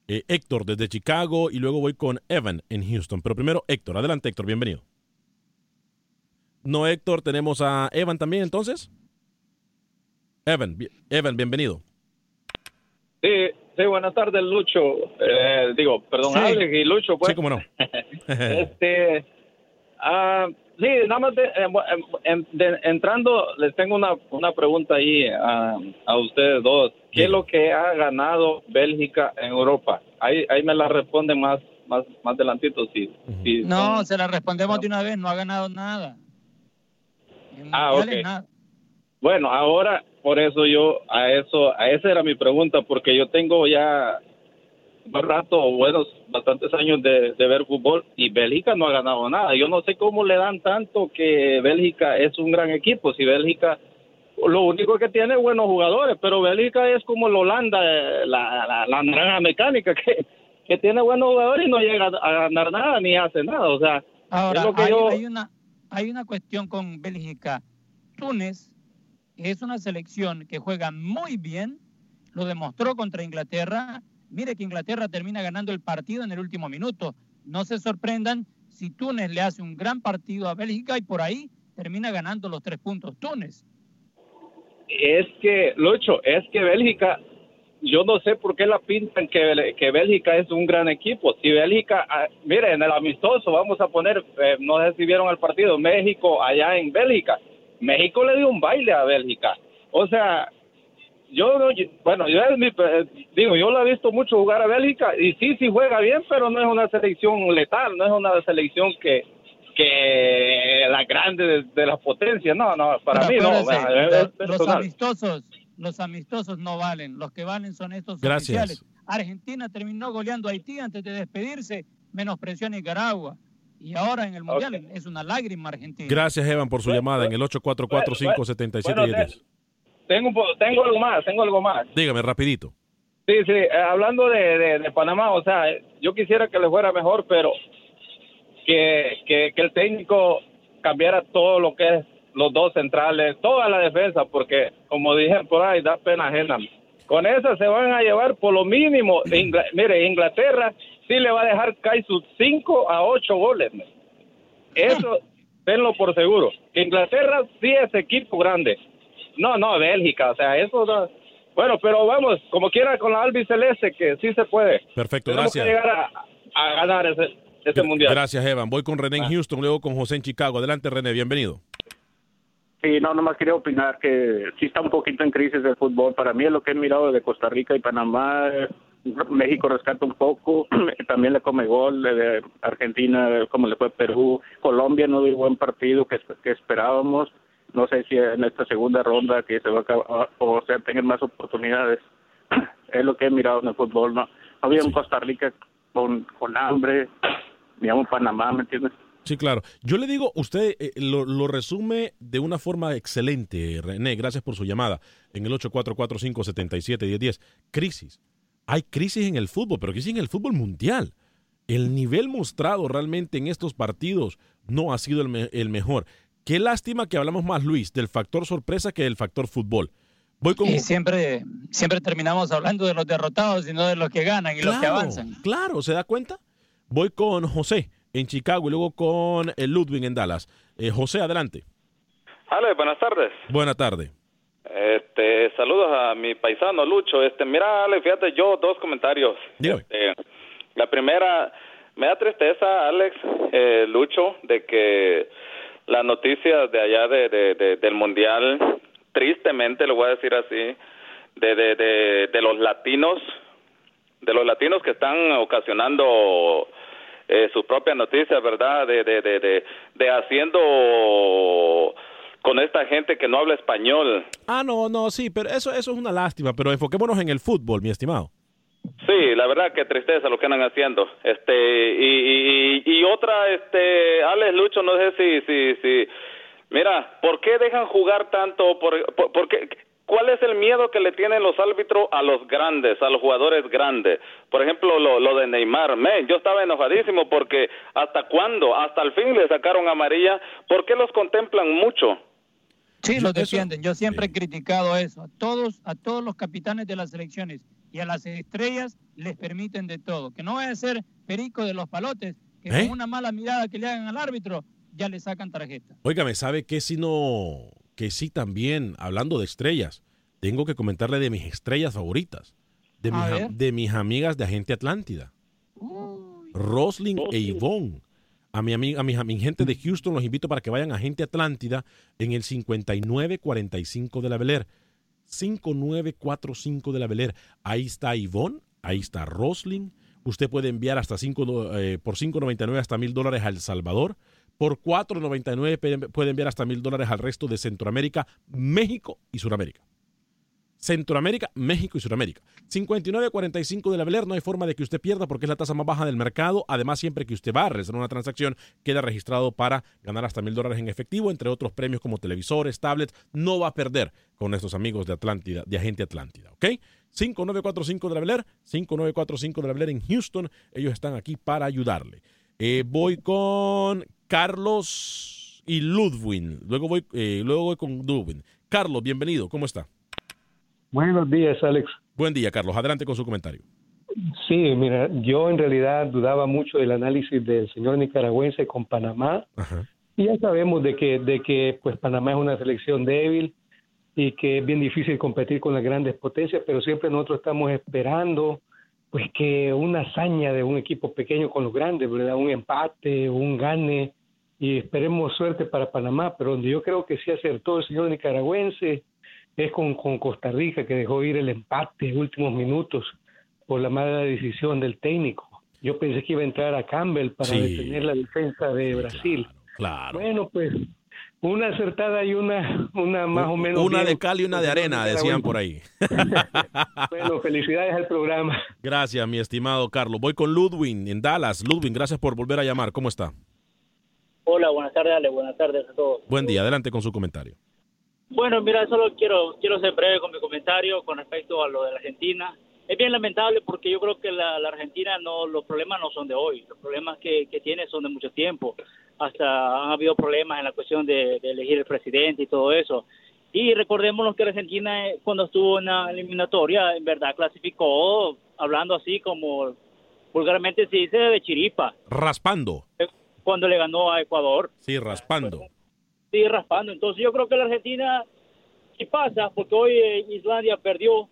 Eh, Héctor desde Chicago y luego voy con Evan en Houston. Pero primero Héctor. Adelante Héctor, bienvenido. No Héctor, tenemos a Evan también entonces. Evan, Evan, bienvenido. Sí, sí, buenas tardes, Lucho. Eh, digo, perdón, Alex y Lucho, pues. Sí, cómo no. este, ah, sí, nada más entrando, les tengo una, una pregunta ahí a, a ustedes dos. ¿Qué es lo que ha ganado Bélgica en Europa? Ahí, ahí me la responden más, más, más adelantito. Si, no, se la respondemos de una vez, no ha ganado nada. ah, ok. Bueno, ahora por eso yo a eso a esa era mi pregunta porque yo tengo ya un rato, buenos bastantes años de, ver fútbol y Bélgica no ha ganado nada. Yo no sé cómo le dan tanto que Bélgica es un gran equipo. Si Bélgica lo único que tiene es buenos jugadores, pero Bélgica es como la Holanda, la, la, naranja mecánica que, que tiene buenos jugadores y no llega a ganar nada ni hace nada. O sea, ahora hay, una hay una cuestión con Bélgica. Túnez es una selección que juega muy bien, lo demostró contra Inglaterra. Mire que Inglaterra termina ganando el partido en el último minuto. No se sorprendan si Túnez le hace un gran partido a Bélgica y por ahí termina ganando los tres puntos Túnez. Es que, Lucho, es que Bélgica, yo no sé por qué la pintan que, Bélgica es un gran equipo. Si Bélgica, ah, mire, en el amistoso, vamos a poner, eh, no sé el partido, México allá en Bélgica México le dio un baile a Bélgica. O sea, yo, bueno, yo digo, yo lo he visto mucho jugar a Bélgica y sí, sí juega bien, pero no es una selección letal, no es una selección que que la grande de, las potencias, no, no, para mí no. los amistosos, los amistosos no valen, los que valen son estos Gracias. oficiales. Argentina terminó goleando a Haití antes de despedirse, menospreció a Nicaragua y ahora en el Mundial es una lágrima Argentina. Gracias, Evan, por su llamada en el 844-577-1010. tengo, tengo algo más, tengo algo más. Dígame, rapidito. Sí, sí, eh, hablando de, de, Panamá, o sea, yo quisiera que le fuera mejor, pero que, que, que el técnico cambiara todo lo que es los dos centrales, toda la defensa, porque como dije por ahí, da pena ajena. Con esa se van a llevar por lo mínimo. mire, Inglaterra sí le va a dejar caer sus 5 a 8 goles. Eso, tenlo por seguro. Inglaterra sí es equipo grande. No, no, Bélgica, o sea, eso... Bueno, pero vamos, como quiera con la Albi Celeste, que sí se puede. Perfecto, Tenemos gracias. Que llegar a, ganar ese, ese mundial. Gracias, Evan. Voy con René en ah. Houston, luego con José en Chicago. Adelante, René, bienvenido. Sí, no, nomás quería opinar que sí está un poquito en crisis el fútbol. Para mí es lo que he mirado de Costa Rica y Panamá. México rescata un poco, también le come gol, de Argentina como le fue Perú, Colombia no dio buen partido que, que esperábamos, no sé si en esta segunda ronda que se va a acabar, o sea, tengan más oportunidades, es lo que he mirado en el fútbol, no, había un Costa Rica con, con hambre, digamos Panamá, ¿me entiendes? Sí, claro. Yo le digo, usted eh, lo, lo, resume de una forma excelente, René. Gracias por su llamada en el 8445-771010. Crisis. Hay crisis en el fútbol, pero crisis en el fútbol mundial. El nivel mostrado realmente en estos partidos no ha sido el, me el mejor. Qué lástima que hablamos más, Luis, del factor sorpresa que del factor fútbol. Voy con... Y siempre, siempre terminamos hablando de los derrotados y no de los que ganan y claro, los que avanzan. Claro, ¿se da cuenta? Voy con José en Chicago y luego con el Ludwig en Dallas. Eh, José, adelante. Ale, buenas tardes. Buenas tardes. Este, saludos a mi paisano Lucho. Este, mira, Ale, fíjate, yo dos comentarios. Este, la primera, me da tristeza, Alex, eh, Lucho, de que las noticias de allá de, de, de, del mundial, tristemente, lo voy a decir así, de, de, de, de los latinos, de los latinos que están ocasionando eh, sus propias noticias, ¿verdad? De, de, de, de, de haciendo con esta gente que no habla español. Ah, no, no, sí, pero eso, eso es una lástima, pero enfoquémonos en el fútbol, mi estimado. Sí, la verdad que tristeza lo que andan haciendo. Este y, y, y otra, este, Alex Lucho, no sé si, si, si, mira, ¿por qué dejan jugar tanto? ¿Por, por, por qué? ¿Cuál es el miedo que le tienen los árbitros a los grandes, a los jugadores grandes? Por ejemplo, lo, lo de Neymar. Men, yo estaba enojadísimo porque ¿hasta cuándo? Hasta el fin le sacaron amarilla. ¿Por qué los contemplan mucho? Sí, los defienden. Yo siempre he criticado eso. A todos, a todos los capitanes de las selecciones y a las estrellas les permiten de todo. Que no vaya a ser perico de los palotes, que ¿Eh? con una mala mirada que le hagan al árbitro ya le sacan tarjeta. Óigame, ¿sabe qué si no que sí también, hablando de estrellas, tengo que comentarle de mis estrellas favoritas, de, mis, de mis, amigas de Agente Atlántida. Roslyn e Yvonne. A mi, amiga, a, mi, a mi gente de Houston los invito para que vayan a Agente Atlántida en el 5945 de la Bel Air. 5945 de la Bel Air. Ahí está Yvonne, ahí está Roslyn. Usted puede enviar hasta 5, eh, por 5.99 hasta mil dólares a El Salvador. Por 4.99 puede enviar hasta mil dólares al resto de Centroamérica, México y Sudamérica. Centroamérica, México y Sudamérica. 59.45 de la Beler, no hay forma de que usted pierda porque es la tasa más baja del mercado. Además, siempre que usted va a realizar una transacción, queda registrado para ganar hasta mil dólares en efectivo, entre otros premios como televisores, tablets. No va a perder con nuestros amigos de Atlántida, de Agente Atlántida, ¿ok? 5945 de la Beler, 5945 de la Beler en Houston. Ellos están aquí para ayudarle. Eh, voy con Carlos y Ludwin. Luego voy, eh, luego voy con Ludwin. Carlos, bienvenido. ¿Cómo está? Buenos días, Alex. Buen día, Carlos. Adelante con su comentario. Sí, mira, yo en realidad dudaba mucho del análisis del señor nicaragüense con Panamá. Ajá. Y ya sabemos de que, de que pues Panamá es una selección débil y que es bien difícil competir con las grandes potencias, pero siempre nosotros estamos esperando pues que una hazaña de un equipo pequeño con los grandes, ¿verdad? Un empate, un gane, y esperemos suerte para Panamá, pero donde yo creo que sí acertó el señor nicaragüense es con, con Costa Rica, que dejó ir el empate en últimos minutos por la mala decisión del técnico. Yo pensé que iba a entrar a Campbell para Sí. detener la defensa de Brasil. Claro. Bueno, pues una acertada y una, una más o menos. Una bien. de cal y una de arena, decían por ahí. Bueno, felicidades al programa. Gracias, mi estimado Carlos. Voy con Ludwin en Dallas. Ludwin, gracias por volver a llamar. ¿Cómo está? Hola, buenas tardes, Ale. Buenas tardes a todos. Buen día. Adelante con su comentario. Bueno, mira, solo quiero quiero ser breve con mi comentario con respecto a lo de la Argentina. Es bien lamentable porque yo creo que la, la Argentina no los problemas no son de hoy, los problemas que, que tiene son de mucho tiempo. Hasta han habido problemas en la cuestión de, de elegir el presidente y todo eso. Y recordémonos que la Argentina eh, cuando estuvo en la eliminatoria, en verdad clasificó, hablando así como vulgarmente se dice, de chiripa, Raspando. cuando le ganó a Ecuador. Sí, raspando. Sigue raspando. Entonces yo creo que la Argentina, si pasa, porque hoy eh, Islandia perdió,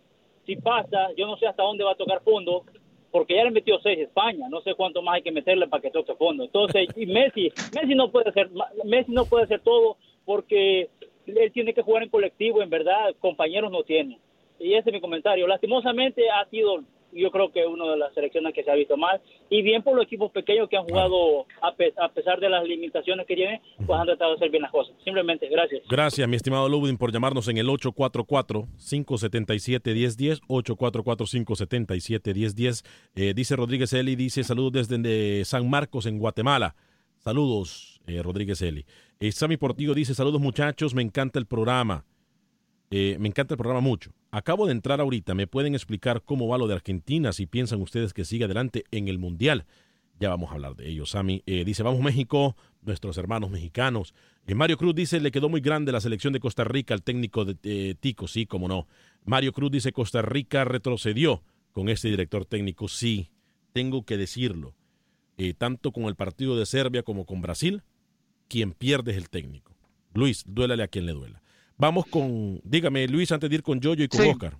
si pasa, yo no sé hasta dónde va a tocar fondo, porque ya le metió seis España, no sé cuánto más hay que meterle para que toque fondo. Entonces, y Messi, Messi no puede hacer, Messi no puede hacer todo porque él tiene que jugar en colectivo, en verdad, compañeros no tiene. Y ese es mi comentario. Lastimosamente ha sido yo creo que una de las selecciones que se ha visto mal. Y bien por los equipos pequeños que han jugado a, a pesar de las limitaciones que tienen pues han tratado de hacer bien las cosas. Simplemente gracias. Gracias mi estimado Lubin por llamarnos en el 844-577-1010 844-577-1010 eh, dice Rodríguez Eli dice saludos desde San Marcos en Guatemala. Saludos eh, Rodríguez Eli. Eh, Sammy Portillo dice saludos muchachos me encanta el programa eh, me encanta el programa mucho. Acabo de entrar ahorita. ¿Me pueden explicar cómo va lo de Argentina? Si piensan ustedes que sigue adelante en el Mundial. Ya vamos a hablar de ello. Sammy eh, dice, vamos México, nuestros hermanos mexicanos. Eh, Mario Cruz dice, le quedó muy grande la selección de Costa Rica al técnico de Tico. Sí, cómo no. Mario Cruz dice, Costa Rica retrocedió con este director técnico. Sí, tengo que decirlo. tanto con el partido de Serbia como con Brasil, quien pierde es el técnico. Luis, duélale a quien le duela. Vamos con, dígame Luis, antes de ir con Yoyo y con Oscar.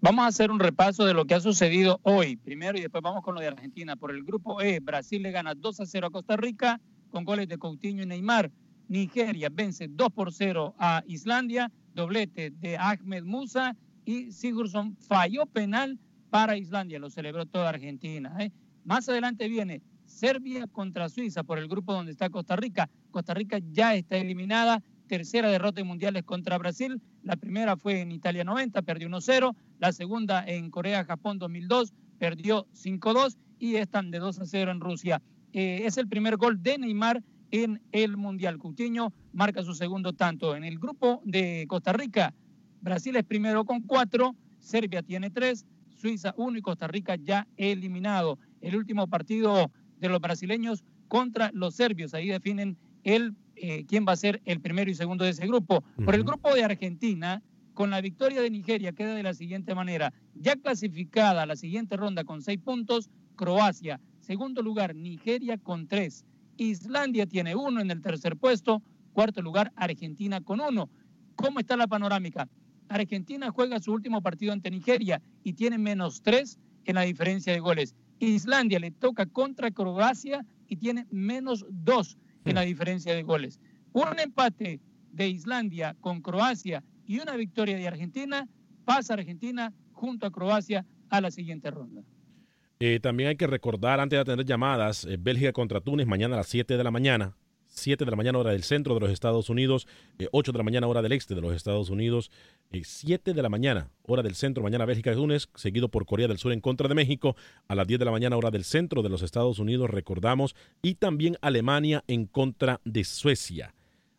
Vamos a hacer un repaso de lo que ha sucedido hoy, primero, y después vamos con lo de Argentina. Por el grupo E, Brasil le gana 2 a 0 a Costa Rica con goles de Coutinho y Neymar. Nigeria vence 2 por 0 a Islandia, doblete de Ahmed Musa y Sigurdsson falló penal para Islandia, lo celebró toda Argentina. ¿eh? Más adelante viene Serbia contra Suiza por el grupo donde está Costa Rica. Costa Rica ya está eliminada tercera derrota en mundiales contra Brasil. La primera fue en Italia 90, perdió 1-0. La segunda en Corea-Japón 2002, perdió 5-2. Y están de 2-0 en Rusia. Eh, es el primer gol de Neymar en el Mundial. Coutinho marca su segundo tanto. En el grupo de Costa Rica, Brasil es primero con 4, Serbia tiene 3, Suiza 1 y Costa Rica ya eliminado. El último partido de los brasileños contra los serbios. Ahí definen el eh, quién va a ser el primero y segundo de ese grupo. Por el grupo de Argentina, con la victoria de Nigeria, queda de la siguiente manera. Ya clasificada a la siguiente ronda con seis puntos, Croacia. Segundo lugar, Nigeria con tres. Islandia tiene uno en el tercer puesto. Cuarto lugar, Argentina con uno. ¿Cómo está la panorámica? Argentina juega su último partido ante Nigeria y tiene menos tres en la diferencia de goles. Islandia le toca contra Croacia y tiene menos dos en la diferencia de goles. Un empate de Islandia con Croacia y una victoria de Argentina, pasa Argentina junto a Croacia a la siguiente ronda. Eh, también hay que recordar, antes de atender llamadas, eh, Bélgica contra Túnez mañana a las 7 de la mañana. 7 de la mañana hora del centro de los Estados Unidos, 8 eh, de la mañana hora del este de los Estados Unidos, 7 de la mañana hora del centro, mañana Bélgica y Túnez, seguido por Corea del Sur en contra de México, a las 10 de la mañana hora del centro de los Estados Unidos, recordamos, y también Alemania en contra de Suecia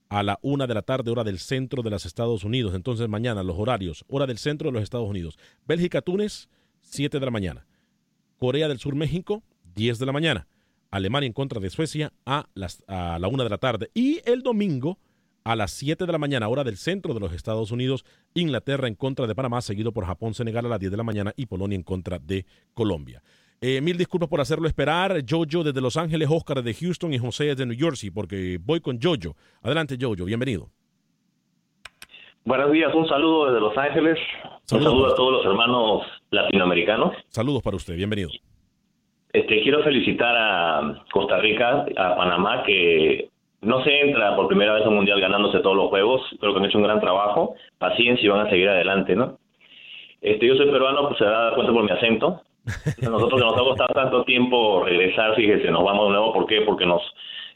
a la 1 de la tarde, hora del centro de los Estados Unidos. Entonces, mañana los horarios, hora del centro de los Estados Unidos. Bélgica, Túnez, 7 de la mañana. Corea del Sur, México, 10 de la mañana. Alemania en contra de Suecia a, las, a la una de la tarde. Y el domingo a las 7 de la mañana, hora del centro de los Estados Unidos, Inglaterra en contra de Panamá, seguido por Japón, Senegal a las 10 de la mañana y Polonia en contra de Colombia. Eh, mil disculpas por hacerlo esperar. Jojo desde Los Ángeles, Oscar desde Houston y José desde New Jersey, porque voy con Jojo. Adelante, Jojo, bienvenido. Buenos días, un saludo desde Los Ángeles. Un saludo a todos los hermanos latinoamericanos. Saludos para usted, bienvenido. Este, quiero felicitar a Costa Rica, a Panamá, que no se entra por primera vez un mundial ganándose todos los juegos. Creo que han hecho un gran trabajo. Paciencia y van a seguir adelante, ¿no? Este, yo soy peruano, pues se da cuenta por mi acento. Nosotros que nos ha costado tanto tiempo regresar, fíjese, nos vamos de nuevo. ¿Por qué? Porque nos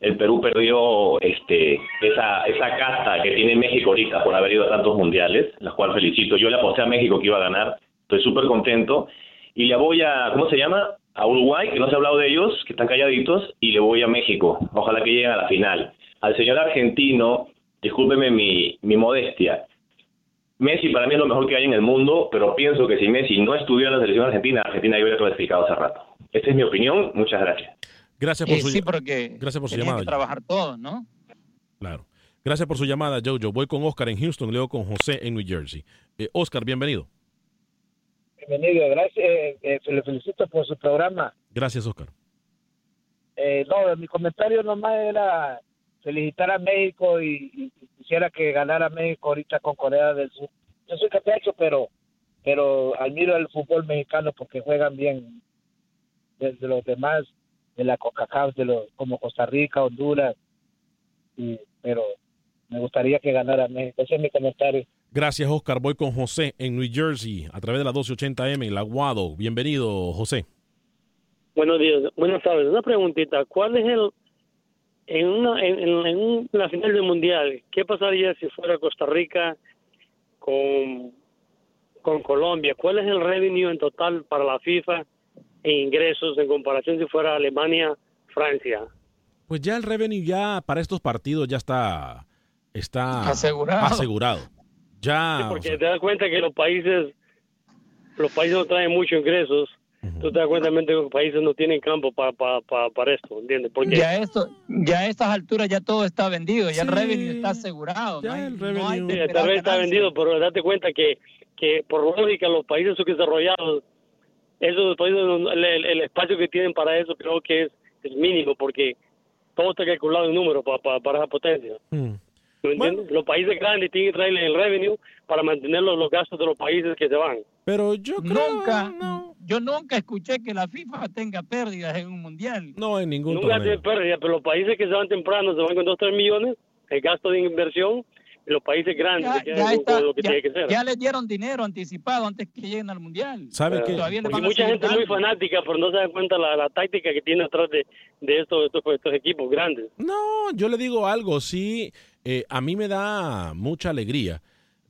el Perú perdió este esa esa casta que tiene México ahorita por haber ido a tantos mundiales, la cual felicito. Yo le aposté a México que iba a ganar. Estoy súper contento. Y le voy a, ¿cómo se llama? A Uruguay, que no se ha hablado de ellos, que están calladitos, y le voy a México. Ojalá que lleguen a la final. Al señor argentino, discúlpeme mi, mi modestia. Messi para mí es lo mejor que hay en el mundo, pero pienso que si Messi no estudió en la selección argentina, Argentina ya hubiera clasificado hace rato. Esta es mi opinión. Muchas gracias. Gracias por Eh, su, sí, porque gracias por su llamada. que trabajar todos, ¿no? Claro. Gracias por su llamada, Jojo. Voy con Oscar en Houston, luego con José en New Jersey. Eh, Oscar, bienvenido. Bienvenido, gracias. eh, eh, le felicito por su programa. Gracias, Oscar. Eh, no, mi comentario nomás era felicitar a México y, y quisiera que ganara México ahorita con Corea del Sur. Yo soy catecho, pero pero admiro el fútbol mexicano porque juegan bien desde los demás de la CONCACAF, de los como Costa Rica, Honduras, y, pero me gustaría que ganara México. Ese es mi comentario. Gracias, Oscar. Voy con José en New Jersey a través de la 1280M, el Aguado. Bienvenido, José. Buenos días, buenas tardes. Una preguntita, ¿cuál es el en una en, en- la final del mundial, qué pasaría si fuera Costa Rica con con Colombia? ¿Cuál es el revenue en total para la FIFA en ingresos en comparación si fuera Alemania, Francia? Pues ya el revenue ya para estos partidos ya está está Asegurado. asegurado. Ya, Porque te das cuenta que los países los países no traen muchos ingresos. Tú te das cuenta que los países no tienen campo para para para, para esto, ¿entiendes? Porque Ya esto, ya a estas alturas ya todo está vendido, ya el revenue está asegurado. no hay- no hay que Sí, esperar tal vez está vendido, pero date cuenta que, que por lógica los países subdesarrollados, esos países, el, el- el espacio que tienen para eso creo que es, es mínimo, porque todo está calculado en números para, para, para esa potencia. ¿Me entiendes? Los países grandes tienen que traer el revenue para mantener los, los gastos de los países que se van. Pero yo nunca, yo nunca escuché que la FIFA tenga pérdidas en un mundial. No, en ningún Nunca hace pérdida, pero los países que se van temprano se van con 2 3 millones, el gasto de inversión, y los países grandes Ya, quedan ya está, lo que ya- tiene que ser. ya les dieron dinero anticipado antes que lleguen al mundial. ¿Sabe qué? Todavía les van mucha gente es muy fanática, pero no se da cuenta la, la táctica que tiene atrás de, de estos, estos, estos equipos grandes. No, yo le digo algo, sí, eh, a mí me da mucha alegría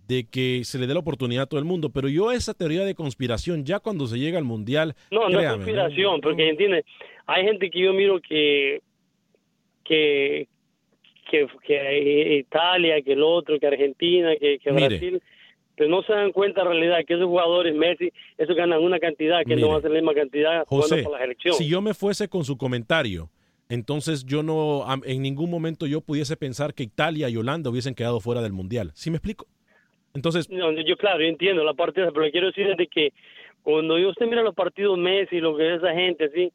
de que se le dé la oportunidad a todo el mundo, pero yo esa teoría de conspiración, ya cuando se llega al Mundial, No, no es conspiración, porque entiende, hay gente que yo miro que que que, que Italia, que el otro, que Argentina, que, que Mire. Brasil, pero no se dan cuenta en realidad que esos jugadores Messi, esos ganan una cantidad que Mire. no va a ser la misma cantidad jugando José, por la selección. si yo me fuese con su comentario, entonces yo no, en ningún momento yo pudiese pensar que Italia y Holanda hubiesen quedado fuera del Mundial. ¿Sí me explico? Entonces, No, yo claro, yo entiendo la parte esa, pero le quiero decir es de que cuando yo usted mira los partidos Messi, lo que es esa gente, así,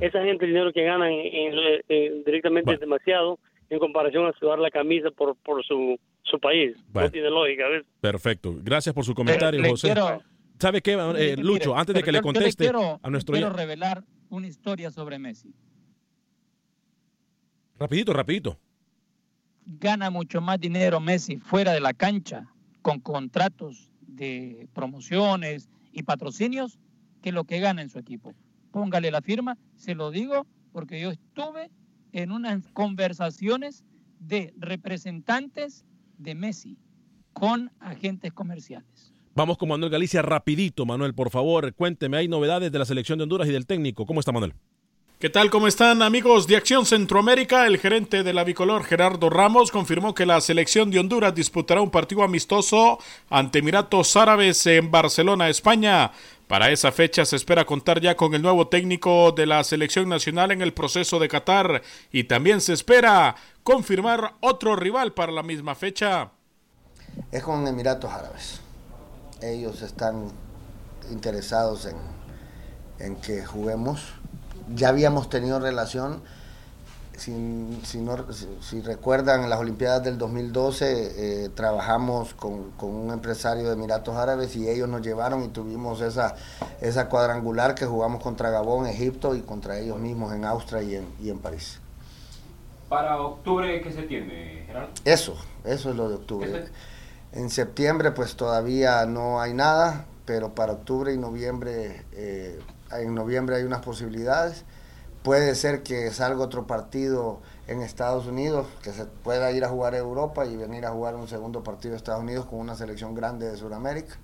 esa gente el dinero que ganan en- en- directamente es demasiado en comparación a sudar la camisa por, por su, su país. Bueno. No tiene lógica, ¿ves? perfecto. Gracias por su comentario, le José. quiero- ¿Sabe qué, eh, Lucho? mire, Antes de que le yo- yo conteste quiero, a nuestro... quiero revelar una historia sobre Messi. Rapidito, rapidito. Gana mucho más dinero Messi fuera de la cancha con contratos de promociones y patrocinios que lo que gana en su equipo. Póngale la firma, se lo digo porque yo estuve en unas conversaciones de representantes de Messi con agentes comerciales. Vamos con Manuel Galicia rapidito, Manuel, por favor, cuénteme, hay novedades de la selección de Honduras y del técnico. ¿Cómo está, Manuel? ¿Qué tal? ¿Cómo están amigos de Acción Centroamérica? El gerente de la bicolor Gerardo Ramos confirmó que la selección de Honduras disputará un partido amistoso ante Emiratos Árabes en Barcelona, España. Para esa fecha se espera contar ya con el nuevo técnico de la selección nacional en el proceso de Qatar y también se espera confirmar otro rival para la misma fecha. es con Emiratos Árabes. Ellos están interesados en, en que juguemos. Ya habíamos tenido relación, si, si no- si- si recuerdan, en las Olimpiadas del 2012 eh, trabajamos con, con un empresario de Emiratos Árabes y ellos nos llevaron y tuvimos esa, esa cuadrangular que jugamos contra Gabón, Egipto y contra ellos mismos en Austria y en, y en París. Para octubre, ¿qué se tiene, Gerardo? Eso, eso es lo de octubre. En septiembre pues todavía no hay nada, pero para octubre y noviembre, eh, en noviembre hay unas posibilidades. Puede ser que salga otro partido en Estados Unidos, que se pueda ir a jugar a Europa y venir a jugar un segundo partido de Estados Unidos con una selección grande de Sudamérica.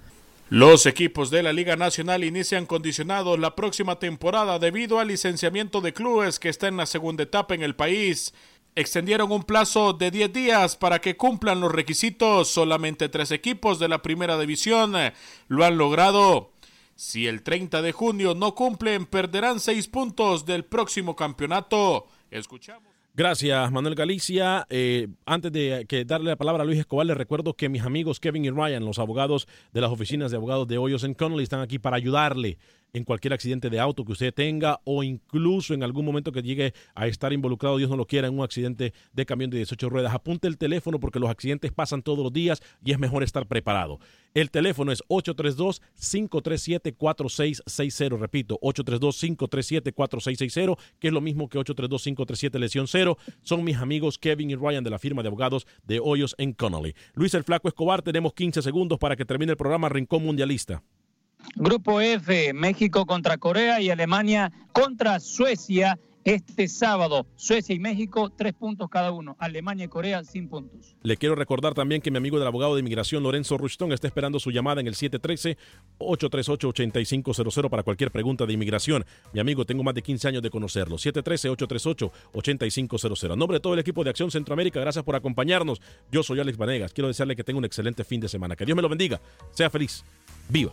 Los equipos de la Liga Nacional inician condicionados la próxima temporada debido al licenciamiento de clubes que está en la segunda etapa en el país. Extendieron un plazo de 10 días para que cumplan los requisitos. Solamente tres equipos de la primera división lo han logrado. Si el 30 de junio no cumplen, perderán seis puntos del próximo campeonato. Escuchamos. Gracias, Manuel Galicia. Eh, antes de que darle la palabra a Luis Escobar, les recuerdo que mis amigos Kevin y Ryan, los abogados de las oficinas de abogados de Hoyos en Connolly, están aquí para ayudarle en cualquier accidente de auto que usted tenga o incluso en algún momento que llegue a estar involucrado, Dios no lo quiera, en un accidente de camión de 18 ruedas. Apunte el teléfono porque los accidentes pasan todos los días y es mejor estar preparado. El teléfono es 832-537-4660. Repito, 832-537-4660, que es lo mismo que 832-537 lesión cero. Son mis amigos Kevin y Ryan de la firma de abogados de Hoyos en Connolly. Luis el Flaco Escobar, tenemos 15 segundos para que termine el programa Rincón Mundialista. Grupo F, México contra Corea y Alemania contra Suecia este sábado. Suecia y México, tres puntos cada uno. Alemania y Corea, sin puntos. Le quiero recordar también que mi amigo del abogado de inmigración, Lorenzo Rushton, está esperando su llamada en el 713-838-8500 para cualquier pregunta de inmigración. Mi amigo, tengo más de 15 años de conocerlo. 713-838-8500. A nombre de todo el equipo de Acción Centroamérica, gracias por acompañarnos. Yo soy Alex Vanegas. Quiero desearle que tenga un excelente fin de semana. Que Dios me lo bendiga. Sea feliz. Viva